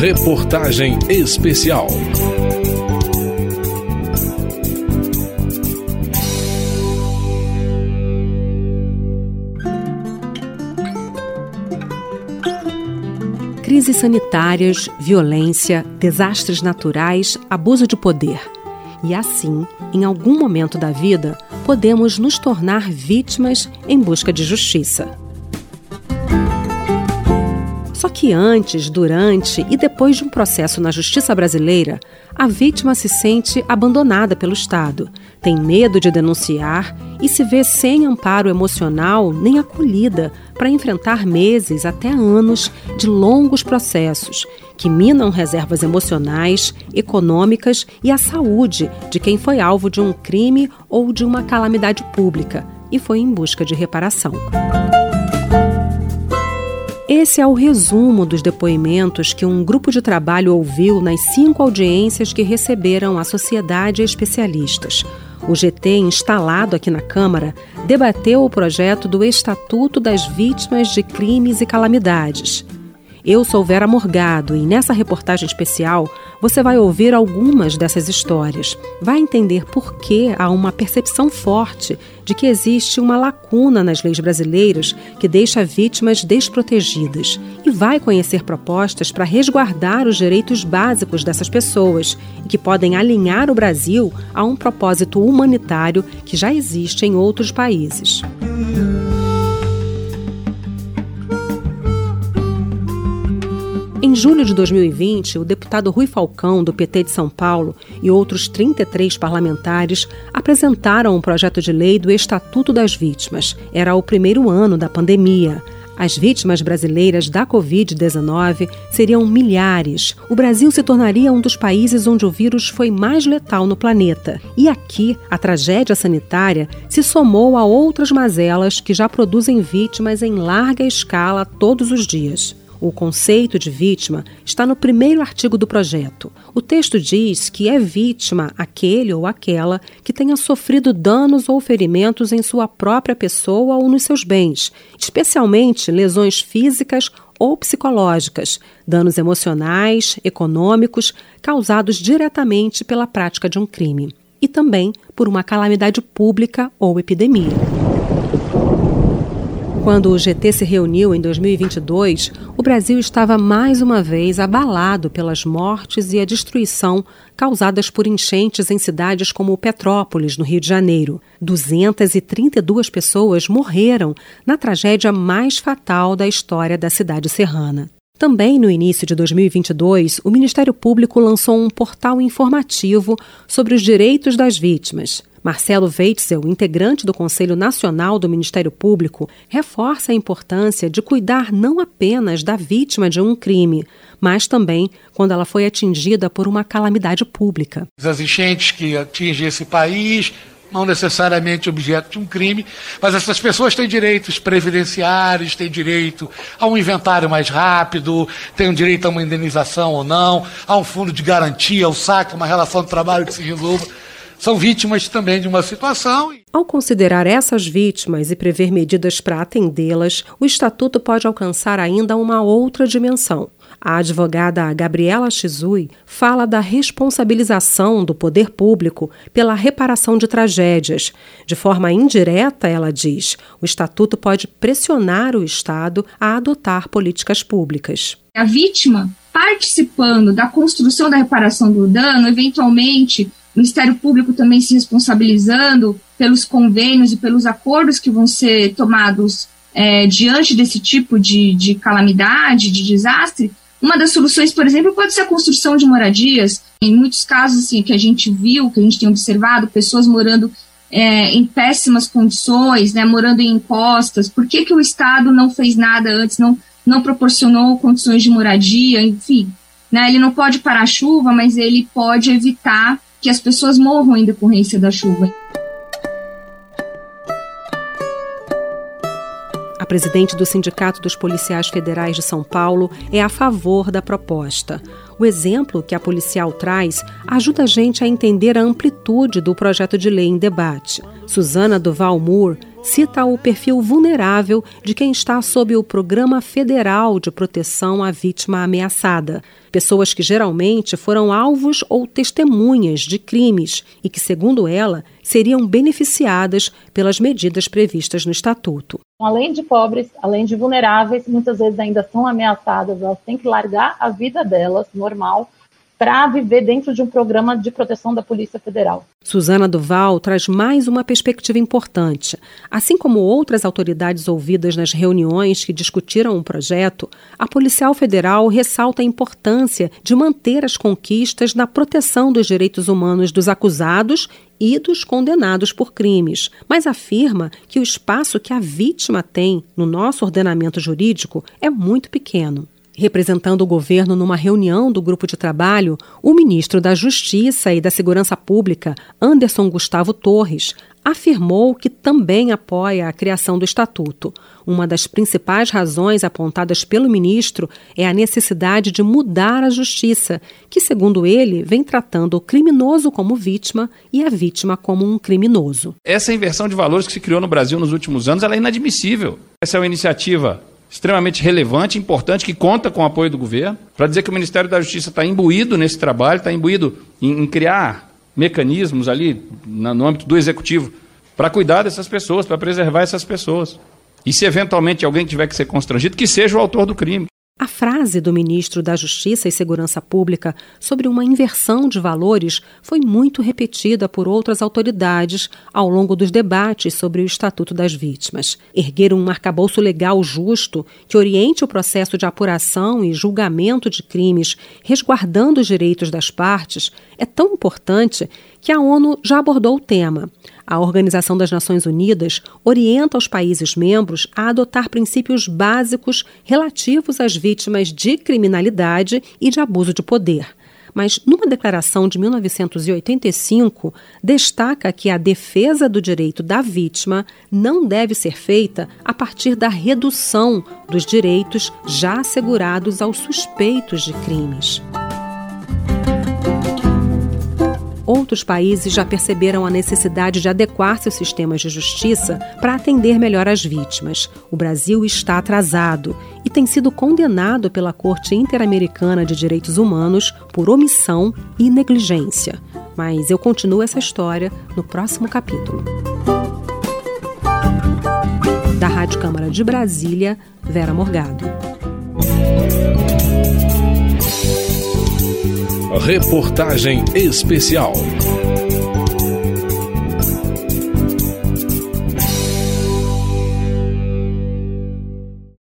Reportagem Especial. Crises sanitárias, violência, desastres naturais, abuso de poder. E assim, em algum momento da vida, podemos nos tornar vítimas em busca de justiça. Só que antes, durante e depois de um processo na justiça brasileira, a vítima se sente abandonada pelo Estado, tem medo de denunciar e se vê sem amparo emocional nem acolhida para enfrentar meses até anos de longos processos que minam reservas emocionais, econômicas e a saúde de quem foi alvo de um crime ou de uma calamidade pública e foi em busca de reparação. Esse é o resumo dos depoimentos que um grupo de trabalho ouviu nas cinco audiências que receberam a sociedade e especialistas. O GT, instalado aqui na Câmara, debateu o projeto do Estatuto das Vítimas de Crimes e Calamidades. Eu sou Vera Morgado e nessa reportagem especial você vai ouvir algumas dessas histórias. Vai entender por que há uma percepção forte de que existe uma lacuna nas leis brasileiras que deixa vítimas desprotegidas e vai conhecer propostas para resguardar os direitos básicos dessas pessoas e que podem alinhar o Brasil a um propósito humanitário que já existe em outros países. Em julho de 2020, o deputado Rui Falcão, do PT de São Paulo, e outros 33 parlamentares apresentaram um projeto de lei do Estatuto das Vítimas. Era o primeiro ano da pandemia. As vítimas brasileiras da Covid-19 seriam milhares. O Brasil se tornaria um dos países onde o vírus foi mais letal no planeta. E aqui, a tragédia sanitária se somou a outras mazelas que já produzem vítimas em larga escala todos os dias. O conceito de vítima está no primeiro artigo do projeto. O texto diz que é vítima aquele ou aquela que tenha sofrido danos ou ferimentos em sua própria pessoa ou nos seus bens, especialmente lesões físicas ou psicológicas, danos emocionais, econômicos, causados diretamente pela prática de um crime, e também por uma calamidade pública ou epidemia. Quando o GT se reuniu em 2022, o Brasil estava mais uma vez abalado pelas mortes e a destruição causadas por enchentes em cidades como Petrópolis, no Rio de Janeiro. 232 pessoas morreram na tragédia mais fatal da história da cidade serrana. Também no início de 2022, o Ministério Público lançou um portal informativo sobre os direitos das vítimas. Marcelo Weitzel, integrante do Conselho Nacional do Ministério Público, reforça a importância de cuidar não apenas da vítima de um crime, mas também quando ela foi atingida por uma calamidade pública. As enchentes que atingem esse país, não necessariamente objeto de um crime, mas essas pessoas têm direitos previdenciários, têm direito a um inventário mais rápido, têm direito a uma indenização ou não, a um fundo de garantia, ao saque, uma relação de trabalho que se resolva são vítimas também de uma situação. Ao considerar essas vítimas e prever medidas para atendê-las, o Estatuto pode alcançar ainda uma outra dimensão. A advogada Gabriela Chizui fala da responsabilização do poder público pela reparação de tragédias. De forma indireta, ela diz, o Estatuto pode pressionar o Estado a adotar políticas públicas. A vítima participando da construção da reparação do dano, eventualmente Ministério Público também se responsabilizando pelos convênios e pelos acordos que vão ser tomados é, diante desse tipo de, de calamidade, de desastre. Uma das soluções, por exemplo, pode ser a construção de moradias. Em muitos casos assim, que a gente viu, que a gente tem observado, pessoas morando é, em péssimas condições, né, morando em encostas. Por que, que o Estado não fez nada antes, não, não proporcionou condições de moradia, enfim? Né, ele não pode parar a chuva, mas ele pode evitar que as pessoas morram em decorrência da chuva. A presidente do Sindicato dos Policiais Federais de São Paulo é a favor da proposta. O exemplo que a policial traz ajuda a gente a entender a amplitude do projeto de lei em debate. Suzana Duval Moore, cita o perfil vulnerável de quem está sob o Programa Federal de Proteção à Vítima Ameaçada. Pessoas que geralmente foram alvos ou testemunhas de crimes e que, segundo ela, seriam beneficiadas pelas medidas previstas no Estatuto. Além de pobres, além de vulneráveis, muitas vezes ainda são ameaçadas, elas têm que largar a vida delas normal para viver dentro de um programa de proteção da Polícia Federal. Suzana Duval traz mais uma perspectiva importante. Assim como outras autoridades ouvidas nas reuniões que discutiram o projeto, a policial federal ressalta a importância de manter as conquistas na proteção dos direitos humanos dos acusados e dos condenados por crimes, mas afirma que o espaço que a vítima tem no nosso ordenamento jurídico é muito pequeno. Representando o governo numa reunião do grupo de trabalho, o ministro da Justiça e da Segurança Pública, Anderson Gustavo Torres, afirmou que também apoia a criação do estatuto. Uma das principais razões apontadas pelo ministro é a necessidade de mudar a justiça, que, segundo ele, vem tratando o criminoso como vítima e a vítima como um criminoso. Essa inversão de valores que se criou no Brasil nos últimos anos é inadmissível. Essa é uma iniciativa extremamente relevante, importante, que conta com o apoio do governo, para dizer que o Ministério da Justiça está imbuído nesse trabalho, está imbuído em, em criar mecanismos ali na, no âmbito do executivo para cuidar dessas pessoas, para preservar essas pessoas. E se eventualmente alguém tiver que ser constrangido, que seja o autor do crime. A frase do ministro da Justiça e Segurança Pública sobre uma inversão de valores foi muito repetida por outras autoridades ao longo dos debates sobre o Estatuto das Vítimas. Erguer um arcabouço legal justo que oriente o processo de apuração e julgamento de crimes, resguardando os direitos das partes, é tão importante que a ONU já abordou o tema. A Organização das Nações Unidas orienta os países membros a adotar princípios básicos relativos às vítimas de criminalidade e de abuso de poder. Mas, numa declaração de 1985, destaca que a defesa do direito da vítima não deve ser feita a partir da redução dos direitos já assegurados aos suspeitos de crimes. Outros países já perceberam a necessidade de adequar seus sistemas de justiça para atender melhor as vítimas. O Brasil está atrasado e tem sido condenado pela Corte Interamericana de Direitos Humanos por omissão e negligência. Mas eu continuo essa história no próximo capítulo. Da Rádio Câmara de Brasília, Vera Morgado. Reportagem especial.